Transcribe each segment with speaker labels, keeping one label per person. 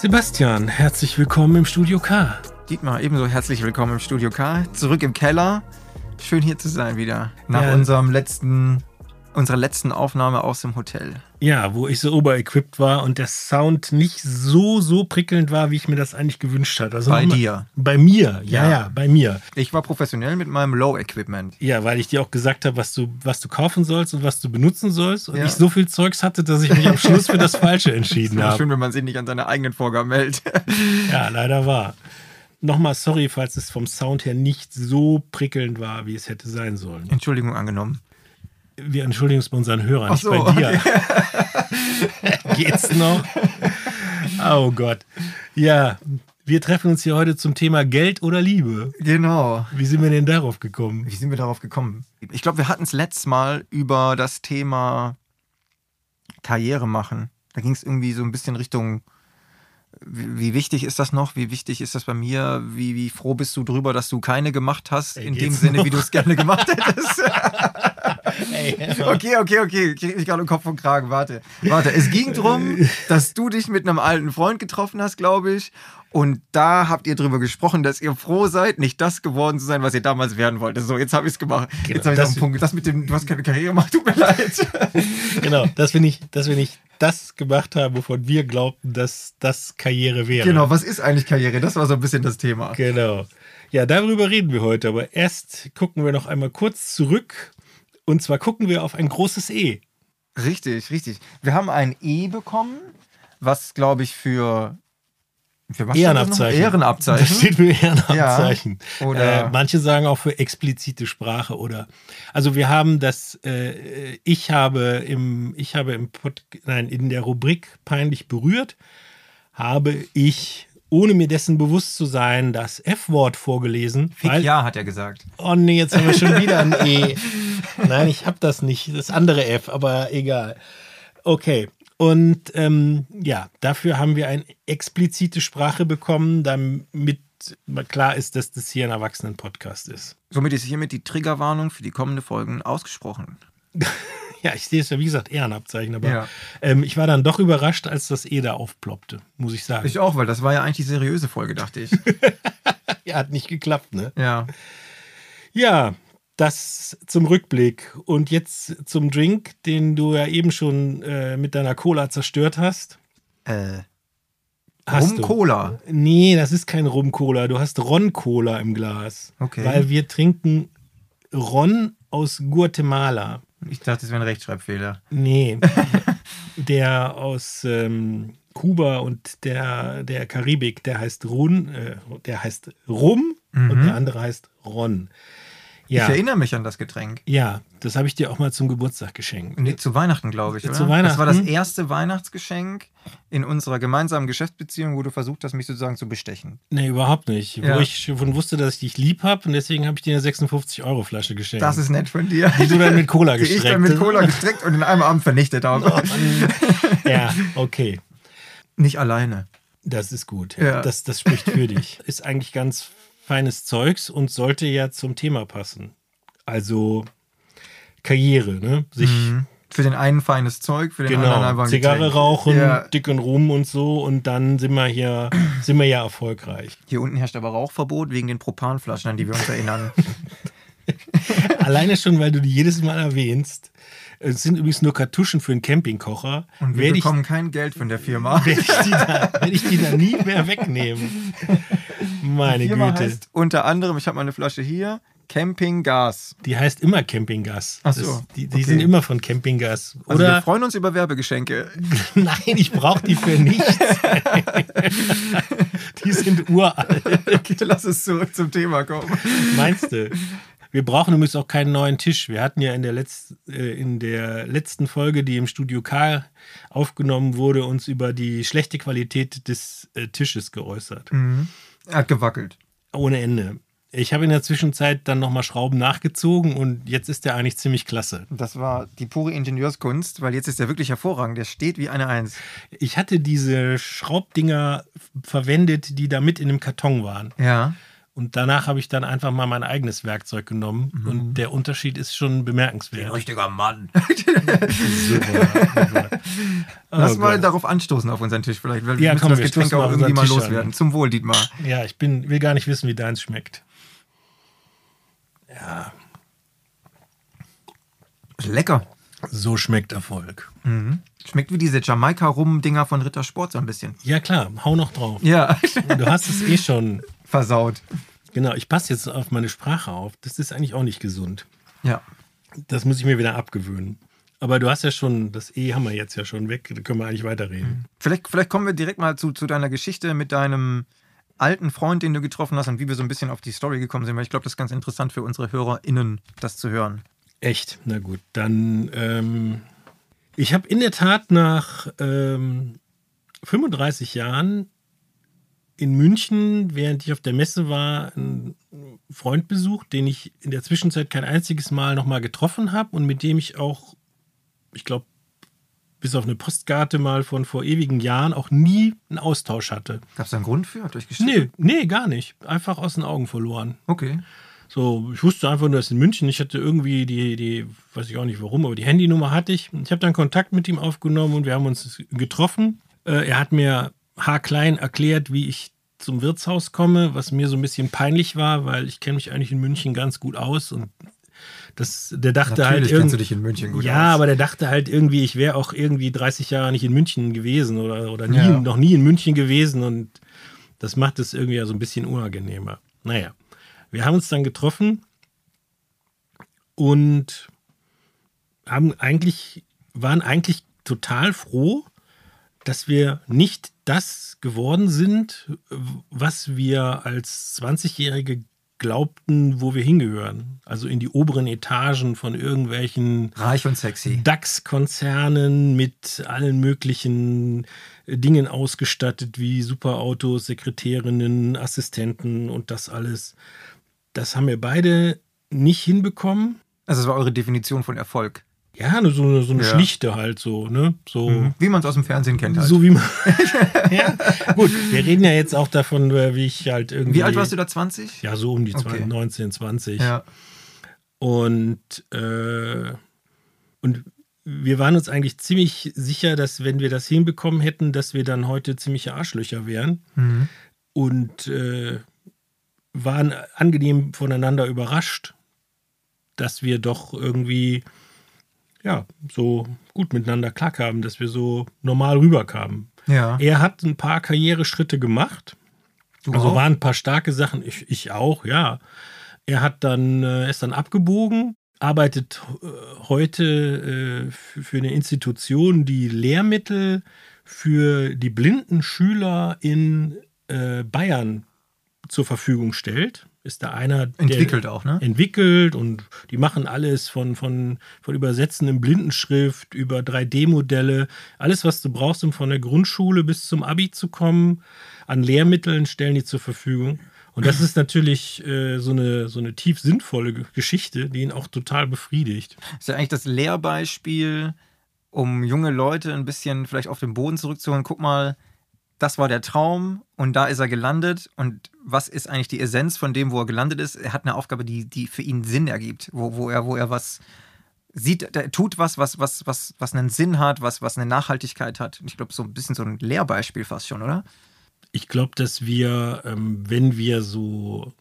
Speaker 1: Sebastian, herzlich willkommen im Studio K.
Speaker 2: Dietmar, ebenso herzlich willkommen im Studio K. Zurück im Keller. Schön hier zu sein wieder. Nach
Speaker 1: Ja.
Speaker 2: unserem letzten, unserer letzten Aufnahme aus dem Hotel.
Speaker 1: Ja, wo ich so oberequipped war und der Sound nicht so, so prickelnd war, wie ich mir das eigentlich gewünscht hatte. Also
Speaker 2: Bei
Speaker 1: nochmal-
Speaker 2: dir.
Speaker 1: Bei mir, ja, ja,
Speaker 2: Ja.
Speaker 1: bei mir.
Speaker 2: Ich war professionell mit meinem Low-Equipment.
Speaker 1: Ja, weil ich dir auch gesagt habe, was du, was du kaufen sollst und was du benutzen sollst. Und
Speaker 2: Ja.
Speaker 1: ich so viel Zeugs hatte, dass ich mich am Schluss für das Falsche entschieden habe.
Speaker 2: schön, wenn man sich nicht an seine eigenen Vorgaben hält.
Speaker 1: Ja, leider war. Nochmal sorry, falls es vom Sound her nicht so prickelnd war, wie es hätte sein sollen.
Speaker 2: Entschuldigung angenommen.
Speaker 1: Wir entschuldigen uns bei unseren Hörern,
Speaker 2: Ach
Speaker 1: nicht
Speaker 2: so,
Speaker 1: bei dir. Geht's noch? Oh Gott. Ja, wir treffen uns hier heute zum Thema Geld oder Liebe.
Speaker 2: Genau.
Speaker 1: Wie sind wir denn darauf gekommen?
Speaker 2: Wie sind wir darauf gekommen? Ich glaube, wir hatten es letztes Mal über das Thema Karriere machen. Da ging es irgendwie so ein bisschen Richtung, wie, wie wichtig ist das noch? Wie wichtig ist das bei mir? Wie, wie froh bist du drüber, dass du keine gemacht hast?
Speaker 1: Ey,
Speaker 2: in dem Sinne,
Speaker 1: noch?
Speaker 2: wie du es gerne gemacht hättest.
Speaker 1: Ey,
Speaker 2: okay, okay, okay. Krieg mich gerade im Kopf und Kragen. Warte. Warte. Es ging darum, dass du dich mit einem alten Freund getroffen hast, glaube ich. Und da habt ihr drüber gesprochen, dass ihr froh seid, nicht das geworden zu sein, was ihr damals werden wolltet. So, jetzt habe ich es gemacht.
Speaker 1: Genau,
Speaker 2: jetzt habe ich auf den Punkt. Das mit dem, du hast keine Karriere gemacht, tut mir leid.
Speaker 1: genau, dass wir, nicht, dass wir nicht das gemacht haben, wovon wir glaubten, dass das Karriere wäre.
Speaker 2: genau, was ist eigentlich Karriere? Das war so ein bisschen das Thema.
Speaker 1: Genau. Ja, darüber reden wir heute, aber erst gucken wir noch einmal kurz zurück. Und zwar gucken wir auf ein großes E.
Speaker 2: Richtig, richtig. Wir haben ein E bekommen, was, glaube ich, für, für was?
Speaker 1: Ehrenabzeichen.
Speaker 2: Ehrenabzeichen.
Speaker 1: Das steht für Ehrenabzeichen.
Speaker 2: Ja, oder-
Speaker 1: äh, manche sagen auch für explizite Sprache oder. Also wir haben das, äh, ich habe im, ich habe im Pod, nein, in der Rubrik peinlich berührt, habe ich, ohne mir dessen bewusst zu sein, das F-Wort vorgelesen.
Speaker 2: Fick
Speaker 1: weil-
Speaker 2: ja, hat er gesagt.
Speaker 1: Oh nee, jetzt haben wir schon wieder ein E. Nein, ich habe das nicht. Das andere F, aber egal. Okay. Und ähm, ja, dafür haben wir eine explizite Sprache bekommen, damit klar ist, dass das hier ein Erwachsenen-Podcast ist.
Speaker 2: Somit ist hiermit die Triggerwarnung für die kommenden Folgen ausgesprochen.
Speaker 1: Ja, ich sehe es ja, wie gesagt, Ehrenabzeichen, aber
Speaker 2: Ja.
Speaker 1: ähm, ich war dann doch überrascht, als das E da aufploppte, muss ich sagen.
Speaker 2: Ich auch, weil das war ja eigentlich die seriöse Folge, dachte ich.
Speaker 1: ja, hat nicht geklappt, ne?
Speaker 2: ja.
Speaker 1: Ja, das zum Rückblick. Und jetzt zum Drink, den du ja eben schon äh, mit deiner Cola zerstört hast.
Speaker 2: Äh,
Speaker 1: Hast
Speaker 2: Rum
Speaker 1: du.
Speaker 2: Cola.
Speaker 1: Nee, das ist kein Rum-Cola. Du hast Ron-Cola im Glas.
Speaker 2: Okay.
Speaker 1: Weil wir trinken Ron aus Guatemala.
Speaker 2: Ich dachte, es wäre ein Rechtschreibfehler.
Speaker 1: Nee, der aus ähm, Kuba und der, der Karibik, der heißt Run, äh, der heißt Rum und der andere heißt Ron. Ja,
Speaker 2: Ich erinnere mich an das Getränk.
Speaker 1: ja, das habe ich dir auch mal zum Geburtstag geschenkt.
Speaker 2: Nee, zu Weihnachten, glaube ich. Oder?
Speaker 1: Zu
Speaker 2: Das war das
Speaker 1: Weihnachten?
Speaker 2: erste Weihnachtsgeschenk in unserer gemeinsamen Geschäftsbeziehung, wo du versucht hast, mich sozusagen zu bestechen.
Speaker 1: Nee, überhaupt nicht.
Speaker 2: Ja.
Speaker 1: Wo ich schon wusste, dass ich dich lieb habe und deswegen habe ich dir eine 56-Euro-Flasche geschenkt.
Speaker 2: Das ist nett von dir.
Speaker 1: die du dann mit Cola
Speaker 2: Die ich
Speaker 1: gestreckt
Speaker 2: dann mit. Cola gestreckt und in einem Abend vernichtet habe.
Speaker 1: Ja, okay.
Speaker 2: Nicht alleine.
Speaker 1: Das ist gut.
Speaker 2: Ja.
Speaker 1: Das, das spricht für dich. Ist eigentlich ganz feines Zeugs und sollte ja zum Thema passen. Also Karriere, ne? Sich
Speaker 2: Für den einen feines Zeug, für den anderen
Speaker 1: genau
Speaker 2: einfach ein
Speaker 1: Zigarre
Speaker 2: Getränk.
Speaker 1: rauchen,
Speaker 2: Ja.
Speaker 1: dicken Rum und so und dann sind wir hier sind wir ja erfolgreich.
Speaker 2: Hier unten herrscht aber Rauchverbot wegen den Propanflaschen, an die wir uns erinnern.
Speaker 1: Alleine schon, weil du die jedes Mal erwähnst. Es sind übrigens nur Kartuschen für einen Campingkocher.
Speaker 2: Und wir
Speaker 1: Werde ich,
Speaker 2: bekommen kein Geld von der Firma.
Speaker 1: werde ich, die da, werde ich die da nie mehr wegnehmen. Meine
Speaker 2: Die Firma
Speaker 1: Güte.
Speaker 2: heißt unter anderem, ich habe mal eine Flasche hier, Campinggas.
Speaker 1: Die heißt immer Campinggas.
Speaker 2: Ach so,
Speaker 1: Das, die die
Speaker 2: okay.
Speaker 1: sind immer von Campinggas.
Speaker 2: Also wir
Speaker 1: Oder?
Speaker 2: freuen uns über Werbegeschenke.
Speaker 1: Nein, ich brauche die für nichts. die sind uralt.
Speaker 2: Okay, lass uns zurück zum Thema kommen.
Speaker 1: Meinst du? Wir brauchen übrigens auch keinen neuen Tisch. Wir hatten ja in der, Letz-, äh, in der letzten Folge, die im Studio K aufgenommen wurde, uns über die schlechte Qualität des äh, Tisches geäußert.
Speaker 2: Er hat gewackelt.
Speaker 1: Ohne Ende. Ich habe in der Zwischenzeit dann nochmal Schrauben nachgezogen und jetzt ist der eigentlich ziemlich klasse.
Speaker 2: Das war die pure Ingenieurskunst, weil jetzt ist er wirklich hervorragend. Der steht wie eine Eins.
Speaker 1: Ich hatte diese Schraubdinger verwendet, die da mit in dem Karton waren.
Speaker 2: Ja.
Speaker 1: Und danach habe ich dann einfach mal mein eigenes Werkzeug genommen. Mhm. Und der Unterschied ist schon bemerkenswert.
Speaker 2: Ein richtiger Mann.
Speaker 1: super, super.
Speaker 2: Lass oh, mal Gott. darauf anstoßen auf unseren Tisch. Vielleicht
Speaker 1: ja, müssen komm, das
Speaker 2: Getränk auch irgendwie mal loswerden. An. Zum Wohl, Dietmar.
Speaker 1: Ja, ich bin, will gar nicht wissen, wie deins schmeckt. Ja.
Speaker 2: Lecker.
Speaker 1: So schmeckt Erfolg.
Speaker 2: Mhm. Schmeckt wie diese Jamaika-Rum-Dinger von Rittersport so ein bisschen.
Speaker 1: Ja, klar. Hau noch drauf.
Speaker 2: Ja.
Speaker 1: Du hast es eh schon
Speaker 2: versaut.
Speaker 1: Genau, ich passe jetzt auf meine Sprache auf. Das ist eigentlich auch nicht gesund.
Speaker 2: Ja.
Speaker 1: Das muss ich mir wieder abgewöhnen. Aber du hast ja schon, das E haben wir jetzt ja schon weg, da können wir eigentlich weiterreden. Mhm.
Speaker 2: Vielleicht, vielleicht kommen wir direkt mal zu, zu deiner Geschichte mit deinem alten Freund, den du getroffen hast und wie wir so ein bisschen auf die Story gekommen sind, weil ich glaube, das ist ganz interessant für unsere HörerInnen, das zu hören.
Speaker 1: Echt? Na gut, dann. Ähm, ich habe in der Tat nach ähm, 35 Jahren in München, während ich auf der Messe war, einen Freund besucht, den ich in der Zwischenzeit kein einziges Mal nochmal getroffen habe und mit dem ich auch, ich glaube, bis auf eine Postkarte mal von vor ewigen Jahren auch nie einen Austausch hatte.
Speaker 2: Gab es da einen Grund für? Hat euch
Speaker 1: Nee, nee, gar nicht. Einfach aus den Augen verloren.
Speaker 2: Okay.
Speaker 1: So, ich wusste einfach nur, dass in München. Ich hatte irgendwie die, die, weiß ich auch nicht warum, aber die Handynummer hatte ich. Ich habe dann Kontakt mit ihm aufgenommen und wir haben uns getroffen. Äh, er hat mir haarklein erklärt, wie ich zum Wirtshaus komme, was mir so ein bisschen peinlich war, weil ich kenne mich eigentlich in München ganz gut aus und das, der dachte
Speaker 2: halt
Speaker 1: Natürlich
Speaker 2: halt irgendwie. du dich in München gut
Speaker 1: Ja, aus. aber der dachte halt irgendwie, ich wäre auch irgendwie 30 Jahre nicht in München gewesen oder, oder nie, ja. noch nie in München gewesen und das macht es irgendwie ja so ein bisschen unangenehmer. Naja, wir haben uns dann getroffen und haben eigentlich, waren eigentlich total froh, dass wir nicht das geworden sind, was wir als 20-Jährige glaubten, wo wir hingehören. Also in die oberen Etagen von irgendwelchen
Speaker 2: reich und sexy
Speaker 1: DAX-Konzernen mit allen möglichen Dingen ausgestattet, wie Superautos, Sekretärinnen, Assistenten und das alles. Das haben wir beide nicht hinbekommen.
Speaker 2: Also, das war eure Definition von Erfolg.
Speaker 1: Ja, so eine, so eine ja. schlichte halt so, ne? So, mhm.
Speaker 2: Wie man es aus dem Fernsehen kennt halt.
Speaker 1: So wie man. ja, gut. Wir reden ja jetzt auch davon, äh, wie ich halt irgendwie.
Speaker 2: Wie alt warst du da? 20?
Speaker 1: Ja, so um die okay. 19, 20.
Speaker 2: Ja.
Speaker 1: Und, äh, und wir waren uns eigentlich ziemlich sicher, dass wenn wir das hinbekommen hätten, dass wir dann heute ziemliche Arschlöcher wären.
Speaker 2: Mhm.
Speaker 1: Und äh, waren angenehm voneinander überrascht, dass wir doch irgendwie ja, so gut miteinander klarkamen, dass wir so normal rüberkamen.
Speaker 2: Ja.
Speaker 1: Er hat ein paar Karriereschritte gemacht. Du also auch? waren ein paar starke Sachen. Ich, ich auch, ja. Er hat dann, äh, ist dann abgebogen, arbeitet äh, heute äh, für eine Institution, die Lehrmittel für die blinden Schüler in äh, Bayern zur Verfügung stellt ist da einer,
Speaker 2: entwickelt auch, ne?
Speaker 1: Entwickelt und die machen alles von, von, von Übersetzen in Blindenschrift über 3D-Modelle. Alles, was du brauchst, um von der Grundschule bis zum Abi zu kommen, an Lehrmitteln stellen die zur Verfügung. Und das ist natürlich äh, so, eine, so eine tief sinnvolle Geschichte, die ihn auch total befriedigt.
Speaker 2: Das ist ja eigentlich das Lehrbeispiel, um junge Leute ein bisschen vielleicht auf den Boden zurückzuholen. Guck mal, das war der Traum und da ist er gelandet. Und was ist eigentlich die Essenz von dem, wo er gelandet ist? Er hat eine Aufgabe, die, die für ihn Sinn ergibt, wo, wo, er, wo er was sieht, er tut was, was, was, was, was einen Sinn hat, was, was eine Nachhaltigkeit hat. Ich glaube, so ein bisschen so ein Lehrbeispiel fast schon, oder?
Speaker 1: Ich glaube, dass wir, ähm, wenn wir so,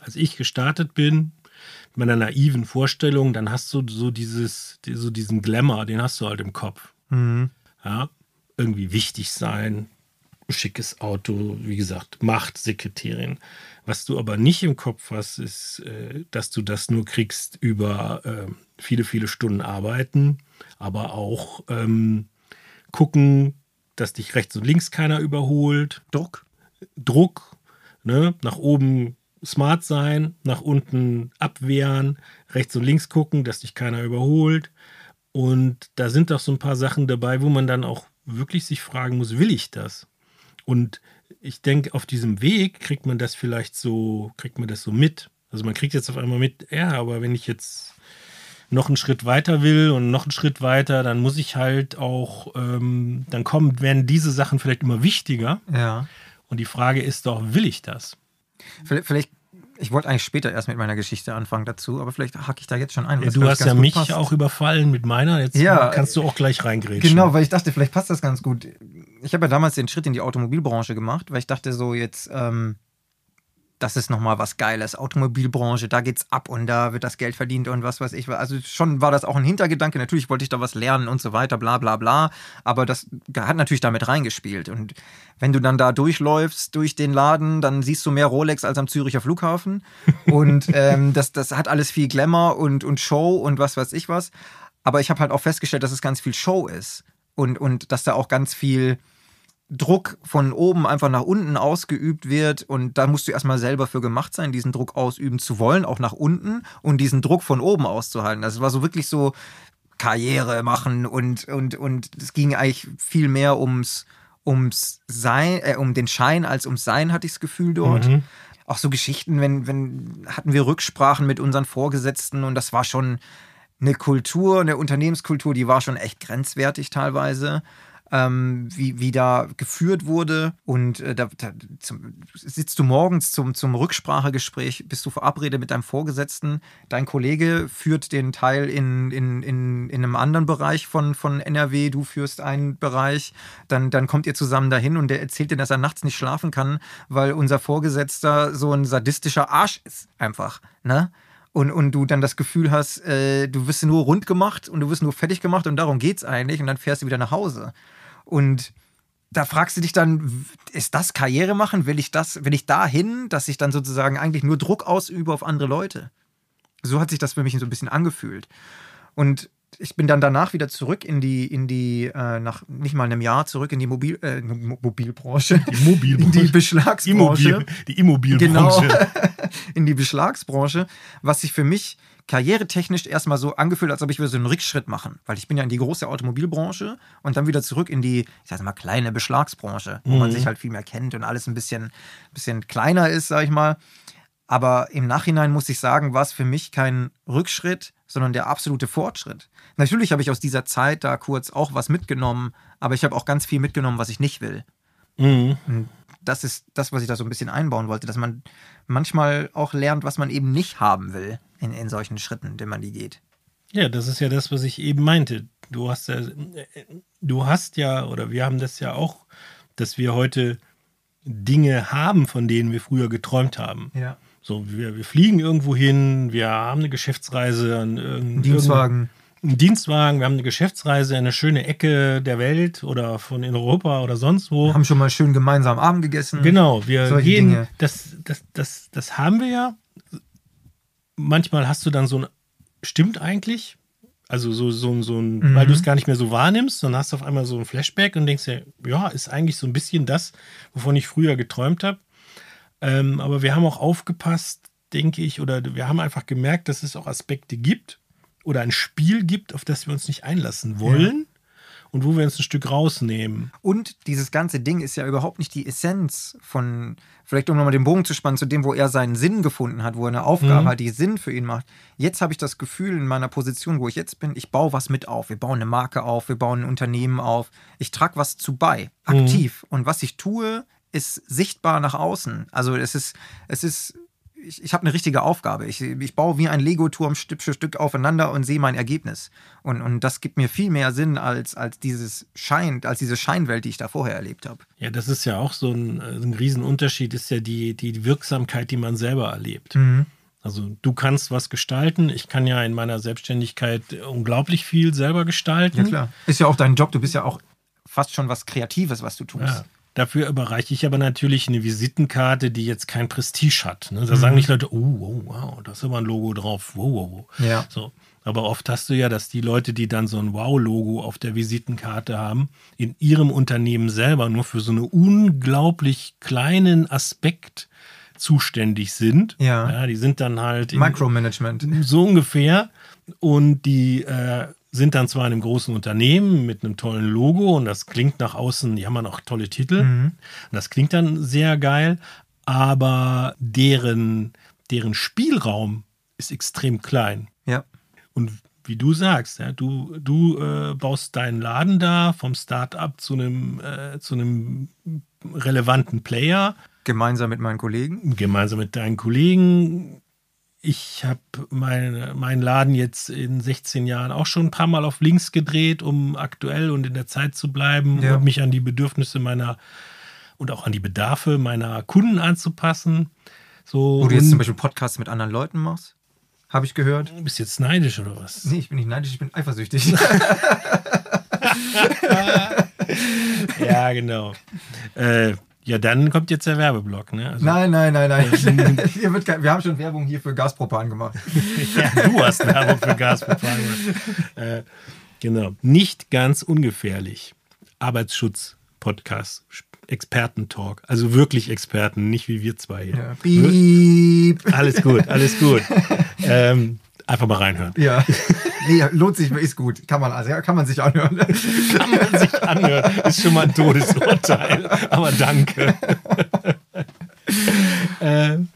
Speaker 1: als ich gestartet bin, mit meiner naiven Vorstellung, dann hast du so dieses, so diesen Glamour, den hast du halt im Kopf.
Speaker 2: Mhm.
Speaker 1: Ja, irgendwie wichtig sein, schickes Auto, wie gesagt, Macht, Sekretärin. Was du aber nicht im Kopf hast, ist, äh, dass du das nur kriegst über äh, viele, viele Stunden arbeiten, aber auch ähm, gucken, dass dich rechts und links keiner überholt.
Speaker 2: Druck.
Speaker 1: Druck, ne? nach oben smart sein, nach unten abwehren, rechts und links gucken, dass dich keiner überholt. Und da sind doch so ein paar Sachen dabei, wo man dann auch wirklich sich fragen muss, will ich das? Und ich denke, auf diesem Weg kriegt man das vielleicht so, kriegt man das so mit. Also man kriegt jetzt auf einmal mit, ja, aber wenn ich jetzt noch einen Schritt weiter will und noch einen Schritt weiter, dann muss ich halt auch, ähm, dann kommen, werden diese Sachen vielleicht immer wichtiger.
Speaker 2: Ja.
Speaker 1: Und die Frage ist doch, will ich das?
Speaker 2: Vielleicht, ich wollte eigentlich später erst mit meiner Geschichte anfangen dazu, aber vielleicht hacke ich da jetzt schon ein.
Speaker 1: Ja, du hast ja mich passt. auch überfallen mit meiner, jetzt ja, kannst du auch gleich reingrätschen.
Speaker 2: Genau, weil ich dachte, vielleicht passt das ganz gut. Ich habe ja damals den Schritt in die Automobilbranche gemacht, weil ich dachte so jetzt, ähm, das ist nochmal was Geiles. Automobilbranche, da geht's ab und da wird das Geld verdient und was weiß ich. Also schon war das auch ein Hintergedanke. Natürlich wollte ich da was lernen und so weiter, bla bla bla. Aber das hat natürlich damit reingespielt. Und wenn du dann da durchläufst durch den Laden, dann siehst du mehr Rolex als am Züricher Flughafen. Und ähm, das, das hat alles viel Glamour und, und Show und was weiß ich was. Aber ich habe halt auch festgestellt, dass es ganz viel Show ist. Und, und dass da auch ganz viel Druck von oben einfach nach unten ausgeübt wird und da musst du erstmal selber für gemacht sein, diesen Druck ausüben zu wollen, auch nach unten und diesen Druck von oben auszuhalten. Das war so wirklich so Karriere machen und und und es ging eigentlich viel mehr ums ums Sein, äh, um den Schein als ums Sein hatte ich das Gefühl dort. Mhm. Auch so Geschichten, wenn wenn hatten wir Rücksprachen mit unseren Vorgesetzten und das war schon eine Kultur, eine Unternehmenskultur, die war schon echt grenzwertig teilweise ähm, wie, wie da geführt wurde. Und äh, da, da zum, sitzt du morgens zum, zum Rücksprachegespräch, bist du verabredet mit deinem Vorgesetzten. Dein Kollege führt den Teil in, in, in, in einem anderen Bereich von, von NRW, du führst einen Bereich. Dann, dann kommt ihr zusammen dahin und der erzählt dir, dass er nachts nicht schlafen kann, weil unser Vorgesetzter so ein sadistischer Arsch ist. Einfach. Ne? und, und du dann das Gefühl hast, äh, du wirst nur rund gemacht und du wirst nur fertig gemacht und darum geht es eigentlich und dann fährst du wieder nach Hause. Und da fragst du dich dann, ist das Karriere machen? Will ich das, will ich dahin, dass ich dann sozusagen eigentlich nur Druck ausübe auf andere Leute? So hat sich das für mich so ein bisschen angefühlt. Und ich bin dann danach wieder zurück in die, in die, äh, nach nicht mal einem Jahr zurück in die Mobil, äh, Mobilbranche.
Speaker 1: Die Mobilbranche.
Speaker 2: In die Beschlagsbranche.
Speaker 1: Immobil, die Immobilbranche.
Speaker 2: Genau. in die Beschlagsbranche, was sich für mich karrieretechnisch erstmal so angefühlt, als ob ich wieder so einen Rückschritt machen. Weil ich bin ja in die große Automobilbranche und dann wieder zurück in die, ich sag mal, kleine Beschlagsbranche, wo mhm. man sich halt viel mehr kennt und alles ein bisschen, bisschen kleiner ist, sag ich mal. Aber im Nachhinein muss ich sagen, war es für mich kein Rückschritt, sondern der absolute Fortschritt. Natürlich habe ich aus dieser Zeit da kurz auch was mitgenommen, aber ich habe auch ganz viel mitgenommen, was ich nicht will. Mhm. Das ist das, was ich da so ein bisschen einbauen wollte, dass man manchmal auch lernt, was man eben nicht haben will in, in solchen Schritten, denen man die geht.
Speaker 1: Ja, das ist ja das, was ich eben meinte. Du hast ja, du hast ja, oder wir haben das ja auch, dass wir heute Dinge haben, von denen wir früher geträumt haben.
Speaker 2: Ja.
Speaker 1: So, wir, wir fliegen irgendwo hin, wir haben eine Geschäftsreise an irgendeinem
Speaker 2: Dienstwagen.
Speaker 1: Ein Dienstwagen, wir haben eine Geschäftsreise in eine schöne Ecke der Welt oder von in Europa oder sonst wo. Wir
Speaker 2: haben schon mal schön gemeinsam Abend gegessen.
Speaker 1: Genau, wir gehen, Dinge. Das, das, das, das haben wir ja manchmal hast du dann so ein, stimmt eigentlich? Also so, so, so ein, mhm. weil du es gar nicht mehr so wahrnimmst, dann hast du auf einmal so ein Flashback und denkst dir, ja, ist eigentlich so ein bisschen das, wovon ich früher geträumt habe. Ähm, aber wir haben auch aufgepasst, denke ich, oder wir haben einfach gemerkt, dass es auch Aspekte gibt oder ein Spiel gibt, auf das wir uns nicht einlassen wollen. Ja und wo wir uns ein Stück rausnehmen.
Speaker 2: Und dieses ganze Ding ist ja überhaupt nicht die Essenz von, vielleicht um nochmal den Bogen zu spannen, zu dem, wo er seinen Sinn gefunden hat, wo er eine Aufgabe mhm. hat, die Sinn für ihn macht. Jetzt habe ich das Gefühl in meiner Position, wo ich jetzt bin, ich baue was mit auf. Wir bauen eine Marke auf, wir bauen ein Unternehmen auf. Ich trage was zu bei, aktiv. Mhm. Und was ich tue, ist sichtbar nach außen. Also es ist, es ist ich, ich habe eine richtige Aufgabe. Ich, ich baue wie ein Lego-Turm Stück für Stück aufeinander und sehe mein Ergebnis. Und, und das gibt mir viel mehr Sinn als, als dieses Schein, als diese Scheinwelt, die ich da vorher erlebt habe.
Speaker 1: Ja, das ist ja auch so ein, ein Riesenunterschied, ist ja die, die Wirksamkeit, die man selber erlebt. Mhm. Also du kannst was gestalten. Ich kann ja in meiner Selbstständigkeit unglaublich viel selber gestalten. Ja
Speaker 2: klar. Ist ja auch dein Job. Du bist ja auch fast schon was Kreatives, was du tust. Ja.
Speaker 1: Dafür überreiche ich aber natürlich eine Visitenkarte, die jetzt kein Prestige hat. Ne? Da mhm. sagen nicht Leute, oh, oh, wow, da ist aber ein Logo drauf. Wow, wow, wow.
Speaker 2: Ja.
Speaker 1: So. Aber oft hast du ja, dass die Leute, die dann so ein Wow-Logo auf der Visitenkarte haben, in ihrem Unternehmen selber nur für so einen unglaublich kleinen Aspekt zuständig sind.
Speaker 2: Ja.
Speaker 1: ja die sind dann halt.
Speaker 2: Micromanagement.
Speaker 1: So ungefähr. Und die äh, sind dann zwar in einem großen Unternehmen mit einem tollen Logo und das klingt nach außen, die haben dann auch tolle Titel. Mhm. Das klingt dann sehr geil, aber deren, deren Spielraum ist extrem klein.
Speaker 2: Ja.
Speaker 1: Und wie du sagst, ja, du, du äh, baust deinen Laden da vom Start-up zu einem, äh, zu einem relevanten Player.
Speaker 2: Gemeinsam mit meinen Kollegen?
Speaker 1: Gemeinsam mit deinen Kollegen. Ich habe mein, meinen Laden jetzt in 16 Jahren auch schon ein paar Mal auf links gedreht, um aktuell und in der Zeit zu bleiben
Speaker 2: Ja.
Speaker 1: und mich an die Bedürfnisse meiner und auch an die Bedarfe meiner Kunden anzupassen. So,
Speaker 2: Wo du jetzt zum Beispiel Podcasts mit anderen Leuten machst? Habe ich gehört.
Speaker 1: Du bist jetzt neidisch oder was?
Speaker 2: Nee, ich bin nicht neidisch, ich bin eifersüchtig.
Speaker 1: Ja, genau. äh, ja, dann kommt jetzt der Werbeblock, ne? Also,
Speaker 2: nein, nein, nein, nein. Hier wird kein, wir haben schon Werbung hier für Gaspropan gemacht.
Speaker 1: Ja, du hast Werbung für Gaspropan gemacht. Äh, genau. Nicht ganz ungefährlich. Arbeitsschutz-Podcast. Expertentalk. Also wirklich Experten, nicht wie wir zwei hier.
Speaker 2: Ja. Piep.
Speaker 1: Alles gut, alles gut. ähm, einfach mal reinhören.
Speaker 2: Ja. Nee, lohnt sich, ist gut. Kann man, also, kann man sich anhören.
Speaker 1: Kann man sich anhören. Ist schon mal ein Todesurteil. Aber danke. ähm,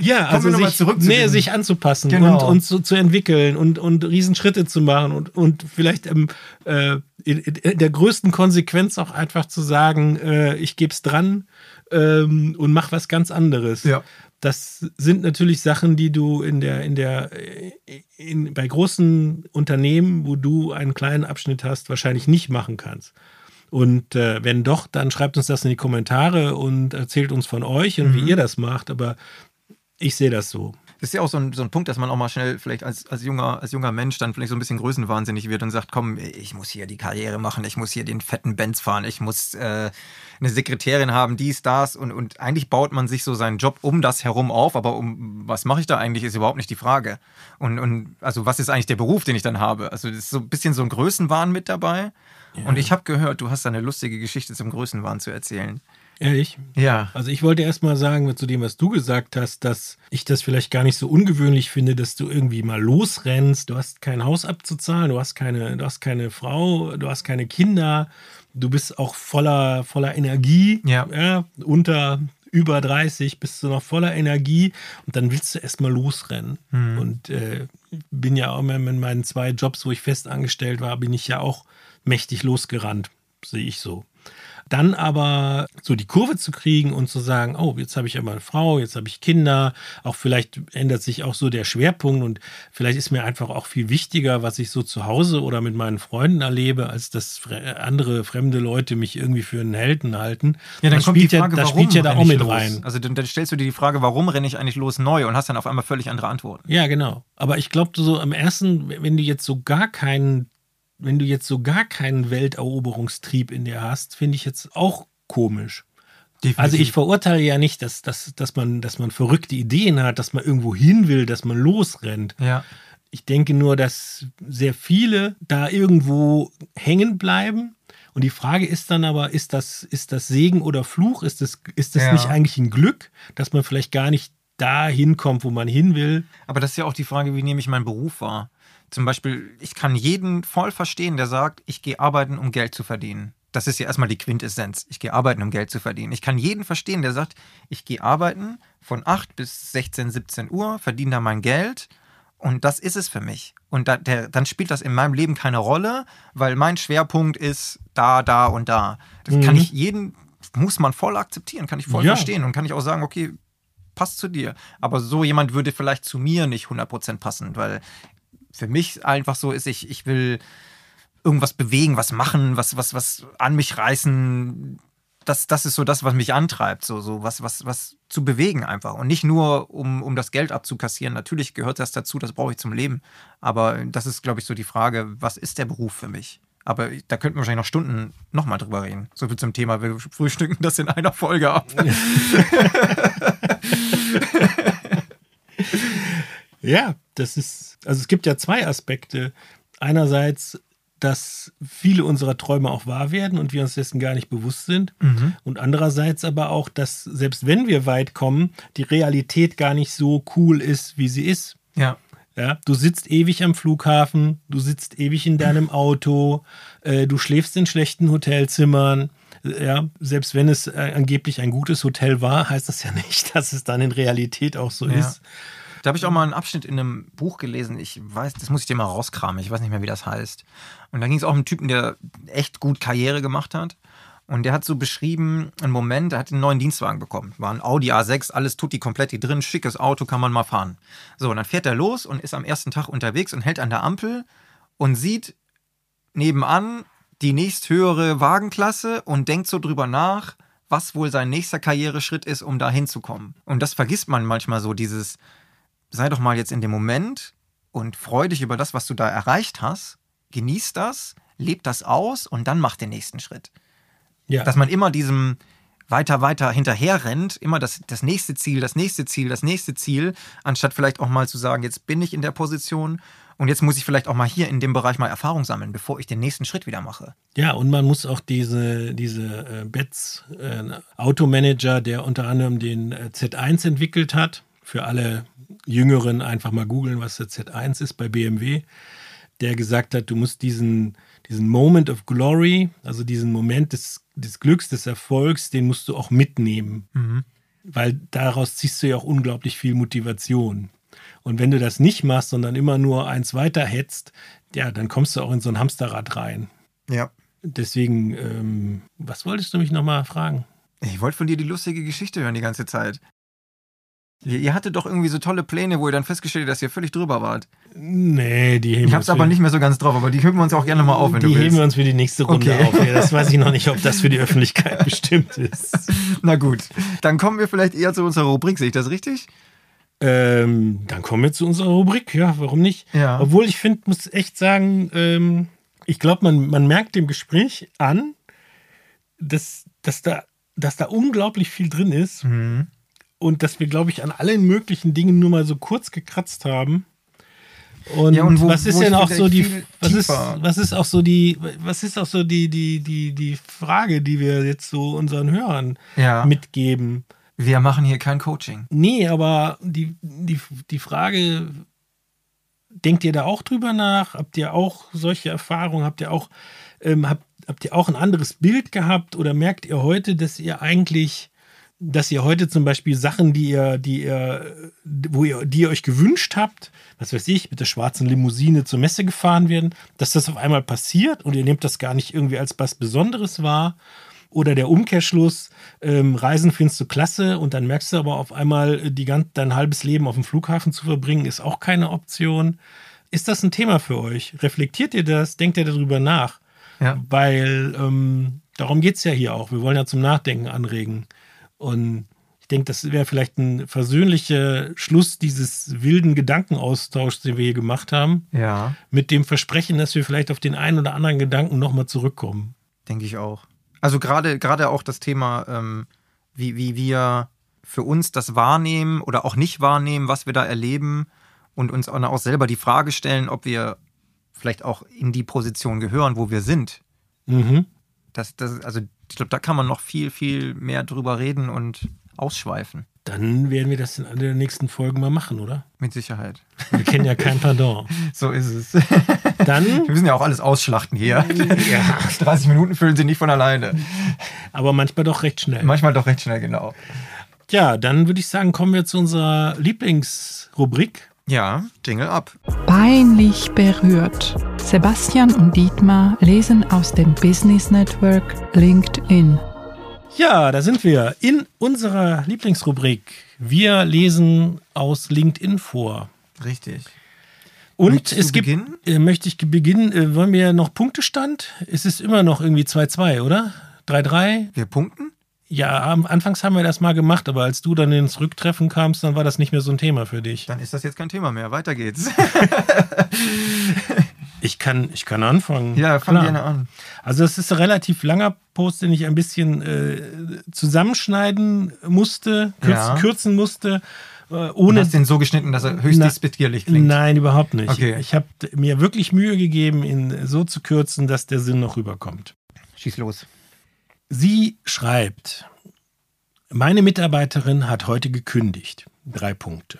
Speaker 1: ja, also sich,
Speaker 2: zurück zu
Speaker 1: nee, sich anzupassen
Speaker 2: Genau.
Speaker 1: und, und so zu entwickeln und, und Riesenschritte zu machen und, und vielleicht ähm, äh, in, in der größten Konsequenz auch einfach zu sagen, äh, ich gebe es dran ähm, und mach was ganz anderes.
Speaker 2: Ja.
Speaker 1: Das sind natürlich Sachen, die du in der, in der, in, bei großen Unternehmen, wo du einen kleinen Abschnitt hast, wahrscheinlich nicht machen kannst. Und äh, wenn doch, dann schreibt uns das in die Kommentare und erzählt uns von euch und wie ihr das macht. Aber ich sehe das so.
Speaker 2: Das ist ja auch so ein, so ein Punkt, dass man auch mal schnell vielleicht als, als, junger, als junger Mensch dann vielleicht so ein bisschen größenwahnsinnig wird und sagt, komm, ich muss hier die Karriere machen, ich muss hier den fetten Benz fahren, ich muss äh, eine Sekretärin haben, dies, das und, und eigentlich baut man sich so seinen Job um das herum auf, aber um was mache ich da eigentlich, ist überhaupt nicht die Frage. Und, und also was ist eigentlich der Beruf, den ich dann habe? Also das ist so ein bisschen so ein Größenwahn mit dabei. Und ich habe gehört, du hast da eine lustige Geschichte zum Größenwahn zu erzählen.
Speaker 1: Ehrlich?
Speaker 2: Ja.
Speaker 1: Also ich wollte erst mal sagen, zu dem, was du gesagt hast, dass ich das vielleicht gar nicht so ungewöhnlich finde, dass du irgendwie mal losrennst. Du hast kein Haus abzuzahlen, du hast keine, du hast keine Frau, du hast keine Kinder, du bist auch voller, voller Energie.
Speaker 2: Ja.
Speaker 1: unter über 30 bist du noch voller Energie und dann willst du erst mal losrennen. Und äh, bin ja auch immer in meinen zwei Jobs, wo ich fest angestellt war, bin ich ja auch mächtig losgerannt, sehe ich so. Dann aber so die Kurve zu kriegen und zu sagen, oh, jetzt habe ich aber eine Frau, jetzt habe ich Kinder, auch vielleicht ändert sich auch so der Schwerpunkt und vielleicht ist mir einfach auch viel wichtiger, was ich so zu Hause oder mit meinen Freunden erlebe, als dass andere fremde Leute mich irgendwie für einen Helden halten.
Speaker 2: Ja, dann
Speaker 1: das
Speaker 2: kommt die
Speaker 1: spielt
Speaker 2: Frage,
Speaker 1: ja, das
Speaker 2: warum
Speaker 1: spielt ja da auch mit
Speaker 2: los?
Speaker 1: rein.
Speaker 2: Also dann, dann stellst du dir die Frage, warum renne ich eigentlich los neu und hast dann auf einmal völlig andere Antworten.
Speaker 1: Ja, genau. Aber ich glaube, so am ersten, wenn du jetzt so gar keinen, wenn du jetzt so gar keinen Welteroberungstrieb in dir hast, finde ich jetzt auch komisch. Also ich verurteile ja nicht, dass, dass, dass, man, dass man verrückte Ideen hat, dass man irgendwo hin will, dass man losrennt.
Speaker 2: Ja.
Speaker 1: Ich denke nur, dass sehr viele da irgendwo hängen bleiben. Und die Frage ist dann aber, ist das, ist das Segen oder Fluch? Ist das, ist das
Speaker 2: Ja.
Speaker 1: nicht eigentlich ein Glück, dass man vielleicht gar nicht da hinkommt, wo man hin will?
Speaker 2: Aber das ist ja auch die Frage, wie nehme ich meinen Beruf wahr? Zum Beispiel, ich kann jeden voll verstehen, der sagt, ich gehe arbeiten, um Geld zu verdienen. Das ist ja erstmal die Quintessenz. Ich gehe arbeiten, um Geld zu verdienen. Ich kann jeden verstehen, der sagt, ich gehe arbeiten von 8 bis 16, 17 Uhr, verdiene da mein Geld und das ist es für mich. Und da, der, dann spielt das in meinem Leben keine Rolle, weil mein Schwerpunkt ist da, da und da. Das kann
Speaker 1: Mhm.
Speaker 2: ich jeden, muss man voll akzeptieren, kann ich voll
Speaker 1: Ja.
Speaker 2: verstehen und kann ich auch sagen, okay, passt zu dir. Aber so jemand würde vielleicht zu mir nicht 100% passen, weil für mich einfach so ist, ich, ich will irgendwas bewegen, was machen, was, was, was an mich reißen. Das, das ist so das, was mich antreibt, so, so was, was, was zu bewegen einfach. Und nicht nur, um, um das Geld abzukassieren. Natürlich gehört das dazu, das brauche ich zum Leben. Aber das ist, glaube ich, so die Frage, was ist der Beruf für mich? Aber da könnten wir wahrscheinlich noch Stunden nochmal drüber reden. So viel zum Thema, wir frühstücken das in einer Folge ab.
Speaker 1: Ja, das ist, also es gibt ja zwei Aspekte. Einerseits, dass viele unserer Träume auch wahr werden und wir uns dessen gar nicht bewusst sind. Und andererseits aber auch, dass selbst wenn wir weit kommen, die Realität gar nicht so cool ist, wie sie ist.
Speaker 2: Ja.
Speaker 1: Ja, du sitzt ewig am Flughafen, du sitzt ewig in deinem Auto, äh, du schläfst in schlechten Hotelzimmern. Ja, selbst wenn es äh, angeblich ein gutes Hotel war, heißt das ja nicht, dass es dann in Realität auch so
Speaker 2: Ja.
Speaker 1: ist.
Speaker 2: Da habe ich auch mal einen Abschnitt in einem Buch gelesen. Ich weiß, das muss ich dir mal rauskramen. Ich weiß nicht mehr, wie das heißt. Und da ging es auch um einen Typen, der echt gut Karriere gemacht hat. Und der hat so beschrieben, einen Moment, er hat einen neuen Dienstwagen bekommen. War ein Audi A6, alles tutti komplett drin, schickes Auto, kann man mal fahren. So, und dann fährt er los und ist am ersten Tag unterwegs und hält an der Ampel und sieht nebenan die nächsthöhere Wagenklasse und denkt so drüber nach, was wohl sein nächster Karriereschritt ist, um da hinzukommen. Und das vergisst man manchmal so, dieses, sei doch mal jetzt in dem Moment und freu dich über das, was du da erreicht hast, genieß das, leb das aus und dann mach den nächsten Schritt.
Speaker 1: Ja.
Speaker 2: Dass man immer diesem weiter, weiter hinterher rennt, immer das, das nächste Ziel, das nächste Ziel, das nächste Ziel, anstatt vielleicht auch mal zu sagen, jetzt bin ich in der Position und jetzt muss ich vielleicht auch mal hier in dem Bereich mal Erfahrung sammeln, bevor ich den nächsten Schritt wieder mache.
Speaker 1: Ja, und man muss auch diese, diese äh, Betz äh, Automanager, der unter anderem den äh, Z1 entwickelt hat, für alle Jüngeren einfach mal googeln, was der Z1 ist bei BMW, der gesagt hat, du musst diesen, diesen Moment of Glory, also diesen Moment des, des Glücks, des Erfolgs, den musst du auch mitnehmen. Weil daraus ziehst du ja auch unglaublich viel Motivation. Und wenn du das nicht machst, sondern immer nur eins weiter hetzt, ja, dann kommst du auch in so ein Hamsterrad rein.
Speaker 2: Ja.
Speaker 1: Deswegen, ähm, was wolltest du mich nochmal fragen?
Speaker 2: Ich wollte von dir die lustige Geschichte hören die ganze Zeit. Ihr, ihr hattet doch irgendwie so tolle Pläne, wo ihr dann festgestellt habt, dass ihr völlig drüber wart.
Speaker 1: Nee, die heben
Speaker 2: Ich hab's aber nicht mehr so ganz drauf, aber die heben wir uns auch gerne mal auf, wenn
Speaker 1: die
Speaker 2: du
Speaker 1: heben
Speaker 2: willst.
Speaker 1: wir uns für die nächste Runde
Speaker 2: Okay.
Speaker 1: auf. Ja, das weiß ich noch nicht, ob das für die Öffentlichkeit bestimmt ist.
Speaker 2: Na gut, dann kommen wir vielleicht eher zu unserer Rubrik, sehe ich das richtig?
Speaker 1: Ähm, dann kommen wir zu unserer Rubrik. Ja, warum nicht?
Speaker 2: Ja.
Speaker 1: Obwohl ich finde, muss echt sagen, ähm, ich glaube, man, man merkt dem Gespräch an, dass, dass, da, dass da unglaublich viel drin ist
Speaker 2: Mhm.
Speaker 1: und dass wir, glaube ich, an allen möglichen Dingen nur mal so kurz gekratzt haben. Und,
Speaker 2: Ja, und wo-
Speaker 1: was ist denn auch so die was ist, was ist auch so die was ist auch so die die die die Frage, die wir jetzt so unseren Hörern
Speaker 2: Ja.
Speaker 1: mitgeben?
Speaker 2: Wir machen hier kein Coaching.
Speaker 1: Nee, aber die, die, die Frage, denkt ihr da auch drüber nach? Habt ihr auch solche Erfahrungen? Habt ihr auch, ähm, habt, habt ihr auch ein anderes Bild gehabt oder merkt ihr heute, dass ihr eigentlich, dass ihr heute zum Beispiel Sachen, die ihr, die ihr, wo ihr, die ihr euch gewünscht habt, was weiß ich, mit der schwarzen Limousine zur Messe gefahren werden, dass das auf einmal passiert und ihr nehmt das gar nicht irgendwie als was Besonderes wahr? Oder der Umkehrschluss, ähm, Reisen findest du klasse und dann merkst du aber auf einmal, äh, die ganz, dein halbes Leben auf dem Flughafen zu verbringen, ist auch keine Option. Ist das ein Thema für euch? Reflektiert ihr das? Denkt ihr darüber nach?
Speaker 2: Ja.
Speaker 1: Weil ähm, darum geht es ja hier auch. Wir wollen ja zum Nachdenken anregen. Und ich denke, das wäre vielleicht ein versöhnlicher Schluss dieses wilden Gedankenaustauschs, den wir hier gemacht haben,
Speaker 2: Ja,
Speaker 1: mit dem Versprechen, dass wir vielleicht auf den einen oder anderen Gedanken nochmal zurückkommen.
Speaker 2: denke ich auch. Also gerade gerade auch das Thema, ähm, wie, wie wir für uns das wahrnehmen oder auch nicht wahrnehmen, was wir da erleben und uns auch selber die Frage stellen, ob wir vielleicht auch in die Position gehören, wo wir sind.
Speaker 1: Mhm.
Speaker 2: Das, das, also ich glaube, da kann man noch viel, viel mehr drüber reden und ausschweifen.
Speaker 1: Dann werden wir das in einer der nächsten Folgen mal machen, oder?
Speaker 2: Mit Sicherheit.
Speaker 1: Wir kennen ja kein Pardon.
Speaker 2: So ist es.
Speaker 1: Dann,
Speaker 2: Wir müssen ja auch alles ausschlachten hier.
Speaker 1: ja,
Speaker 2: 30 Minuten füllen sie nicht von alleine.
Speaker 1: aber manchmal doch recht schnell.
Speaker 2: Manchmal doch recht schnell, genau.
Speaker 1: Ja, dann würde ich sagen, kommen wir zu unserer Lieblingsrubrik.
Speaker 2: Ja, Jingle ab.
Speaker 3: Peinlich berührt. Sebastian und Dietmar lesen aus dem Business Network LinkedIn.
Speaker 1: Ja, da sind wir in unserer Lieblingsrubrik. Wir lesen aus LinkedIn vor.
Speaker 2: Richtig.
Speaker 1: Und
Speaker 2: Möchtest
Speaker 1: es gibt, äh, möchte ich beginnen, äh, wollen wir noch Punktestand? Es ist immer noch irgendwie 2-2, oder? 3-3?
Speaker 2: Wir punkten?
Speaker 1: Ja, am, anfangs haben wir das mal gemacht, aber als du dann ins Rücktreffen kamst, dann war das nicht mehr so ein Thema für dich.
Speaker 2: Dann ist das jetzt kein Thema mehr. Weiter geht's.
Speaker 1: Ich kann, ich kann anfangen.
Speaker 2: ja, fang
Speaker 1: Klar.
Speaker 2: gerne an.
Speaker 1: Also es ist ein relativ langer Post, den ich ein bisschen äh, zusammenschneiden musste, kürz,
Speaker 2: Ja.
Speaker 1: kürzen musste, ohne
Speaker 2: hast den so geschnitten, dass er höchst
Speaker 1: Na-
Speaker 2: despektierlich klingt.
Speaker 1: Nein, überhaupt nicht.
Speaker 2: Okay.
Speaker 1: Ich habe mir wirklich Mühe gegeben, ihn so zu kürzen, dass der Sinn noch rüberkommt.
Speaker 2: Schieß los.
Speaker 1: Sie schreibt, meine Mitarbeiterin hat heute gekündigt. Drei Punkte.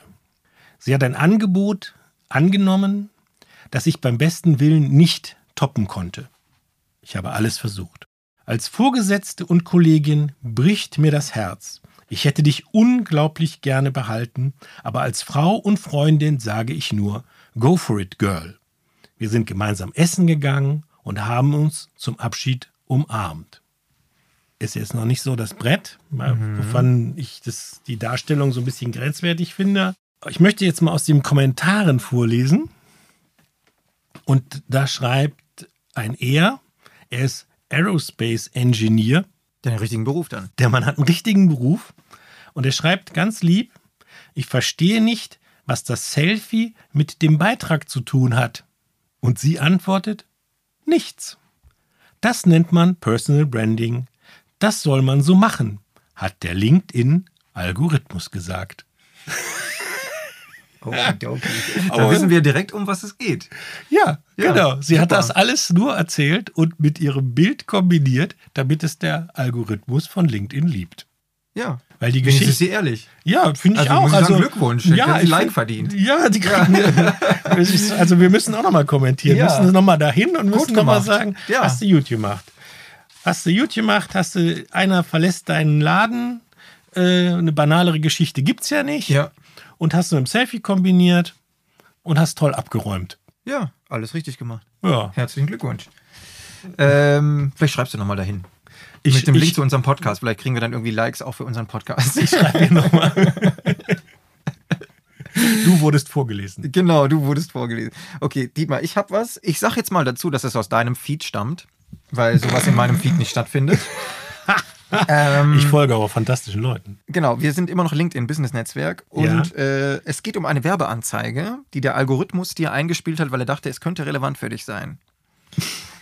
Speaker 1: Sie hat ein Angebot angenommen, das ich beim besten Willen nicht toppen konnte. Ich habe alles versucht. Als Vorgesetzte und Kollegin bricht mir das Herz. Ich hätte dich unglaublich gerne behalten, aber als Frau und Freundin sage ich nur, go for it, girl. Wir sind gemeinsam essen gegangen und haben uns zum Abschied umarmt. ist jetzt noch nicht so das Brett, wovon ich das, die Darstellung so ein bisschen grenzwertig finde. Ich möchte jetzt mal aus den Kommentaren vorlesen. Und da schreibt ein Er, er ist Aerospace Engineer.
Speaker 2: Den richtigen Beruf dann.
Speaker 1: Der Mann hat einen richtigen Beruf. Und er schreibt ganz lieb, ich verstehe nicht, was das Selfie mit dem Beitrag zu tun hat. Und sie antwortet, nichts. Das nennt man Personal Branding. Das soll man so machen, hat der LinkedIn-Algorithmus gesagt.
Speaker 2: Okidoki. Da wissen wir direkt, um was es geht.
Speaker 1: Ja,
Speaker 2: Ja,
Speaker 1: genau. Sie hat
Speaker 2: super.
Speaker 1: das alles nur erzählt und mit ihrem Bild kombiniert, damit es der Algorithmus von LinkedIn liebt.
Speaker 2: Ja.
Speaker 1: Weil die Geschichte.
Speaker 2: ist sie ehrlich.
Speaker 1: Ja, finde ich
Speaker 2: Also
Speaker 1: auch.
Speaker 2: muss ich
Speaker 1: also
Speaker 2: Glückwunsch, sie
Speaker 1: ich
Speaker 2: Like
Speaker 1: find-
Speaker 2: verdient.
Speaker 1: Ja, die kriegen. Es also wir müssen auch nochmal kommentieren.
Speaker 2: Ja.
Speaker 1: Wir müssen nochmal dahin und müssen nochmal sagen,
Speaker 2: Ja.
Speaker 1: hast du gut gemacht. Hast du gut gemacht, hast du, einer verlässt deinen Laden, äh, eine banalere Geschichte gibt's ja nicht.
Speaker 2: Ja.
Speaker 1: Und hast du mit dem Selfie kombiniert und hast toll abgeräumt.
Speaker 2: Ja, alles richtig gemacht.
Speaker 1: Ja.
Speaker 2: Herzlichen Glückwunsch. Ähm, vielleicht schreibst du nochmal dahin.
Speaker 1: Ich,
Speaker 2: Mit dem
Speaker 1: ich,
Speaker 2: Link zu unserem Podcast. Vielleicht kriegen wir dann irgendwie Likes auch für unseren Podcast.
Speaker 1: du wurdest vorgelesen.
Speaker 2: genau, du wurdest vorgelesen. Okay, Dietmar, ich habe was. Ich sag jetzt mal dazu, dass es aus deinem Feed stammt, weil sowas in meinem Feed nicht stattfindet. ähm,
Speaker 1: Ich folge auch fantastischen Leuten.
Speaker 2: Genau, wir sind immer noch LinkedIn Business Netzwerk und äh, es geht um eine Werbeanzeige, die der Algorithmus dir eingespielt hat, weil er dachte, es könnte relevant für dich sein.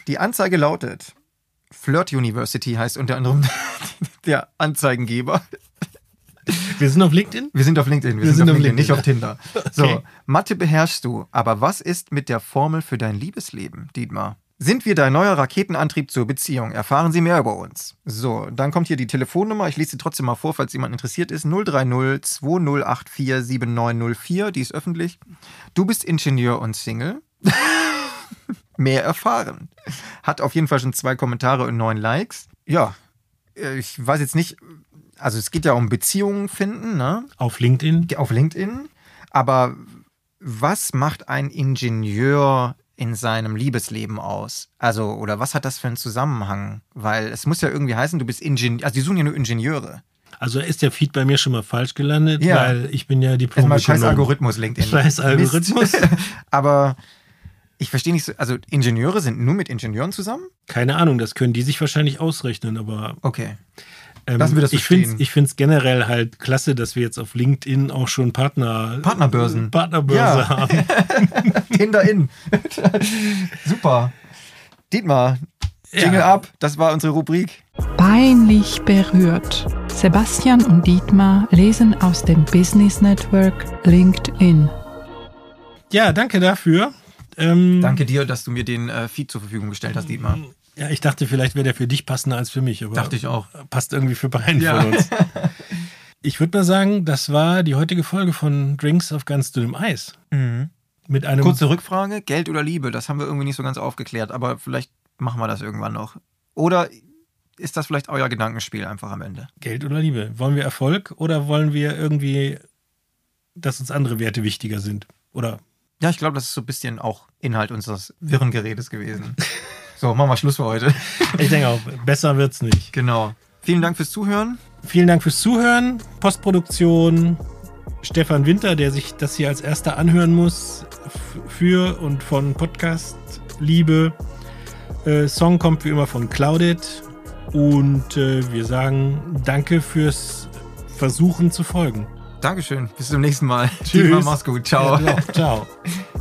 Speaker 2: Die Anzeige lautet: Flirt University heißt unter anderem der Anzeigengeber.
Speaker 1: Wir sind auf LinkedIn?
Speaker 2: Wir sind auf LinkedIn, wir,
Speaker 1: Wir
Speaker 2: sind,
Speaker 1: sind
Speaker 2: auf
Speaker 1: auf
Speaker 2: LinkedIn, nicht auf Tinder. So,
Speaker 1: Okay.
Speaker 2: Mathe beherrschst du, aber was ist mit der Formel für dein Liebesleben, Dietmar? Sind wir dein neuer Raketenantrieb zur Beziehung? Erfahren Sie mehr über uns. So, dann kommt hier die Telefonnummer. Ich lese sie trotzdem mal vor, falls jemand interessiert ist. 030 2084 7904. Die ist öffentlich. Du bist Ingenieur und Single. mehr erfahren. Hat auf jeden Fall schon zwei Kommentare und neun Likes. Ja, äh, ich weiß jetzt nicht. Also, es geht ja um Beziehungen finden, ne?
Speaker 1: Auf LinkedIn?
Speaker 2: auf LinkedIn. Aber was macht ein Ingenieur in seinem Liebesleben aus? Also, oder was hat das für einen Zusammenhang? Weil es muss ja irgendwie heißen, du bist Ingenieur. Also, die suchen ja nur Ingenieure.
Speaker 1: Also ist der Feed bei mir schon mal falsch gelandet,
Speaker 2: Ja.
Speaker 1: weil ich bin ja diplom
Speaker 2: Erstmal scheiß Algorithmus, LinkedIn.
Speaker 1: Scheiß Algorithmus.
Speaker 2: Aber ich verstehe nicht so. Also, Ingenieure sind nur mit Ingenieuren zusammen?
Speaker 1: Keine Ahnung, das können die sich wahrscheinlich ausrechnen, aber
Speaker 2: Okay.
Speaker 1: ähm,
Speaker 2: Lassen wir das so
Speaker 1: ich finde es generell halt klasse, dass wir jetzt auf LinkedIn auch schon Partner
Speaker 2: Partnerbörsen.
Speaker 1: Partnerbörse
Speaker 2: Ja.
Speaker 1: haben.
Speaker 2: Tinder in. Super. Dietmar, Jingle
Speaker 1: Ja.
Speaker 2: ab. Das war unsere Rubrik.
Speaker 3: Peinlich berührt. Sebastian und Dietmar lesen aus dem Business Network LinkedIn.
Speaker 1: Ja, danke dafür. Ähm,
Speaker 2: Danke dir, dass du mir den äh, Feed zur Verfügung gestellt hast, Dietmar.
Speaker 1: Ja, ich dachte, vielleicht wäre der für dich passender als für mich, aber
Speaker 2: Dachte ich auch.
Speaker 1: passt irgendwie für beiden
Speaker 2: Ja.
Speaker 1: von uns. Ich würde mal sagen, das war die heutige Folge von Drinks auf ganz dünnem Eis. Mit einem
Speaker 2: Kurze Rückfrage: Geld oder Liebe? Das haben wir irgendwie nicht so ganz aufgeklärt, aber vielleicht machen wir das irgendwann noch. Oder ist das vielleicht euer Gedankenspiel einfach am Ende?
Speaker 1: Geld oder Liebe. Wollen wir Erfolg oder wollen wir irgendwie, dass uns andere Werte wichtiger sind? Oder
Speaker 2: Ja, ich glaube, das ist so ein bisschen auch Inhalt unseres wirren Geredes gewesen. so, machen wir Schluss für heute.
Speaker 1: ich denke auch, besser wird's nicht.
Speaker 2: Genau. Vielen Dank fürs Zuhören.
Speaker 1: Vielen Dank fürs Zuhören. Postproduktion Stefan Winter, der sich das hier als erster anhören muss für und von Podcast Liebe. Äh, Song kommt wie immer von Clouded und äh, wir sagen Danke fürs Versuchen zu folgen.
Speaker 2: Dankeschön. Bis zum nächsten Mal.
Speaker 1: Tschüss.
Speaker 2: Mach's gut. Ciao.
Speaker 1: Ja, ciao.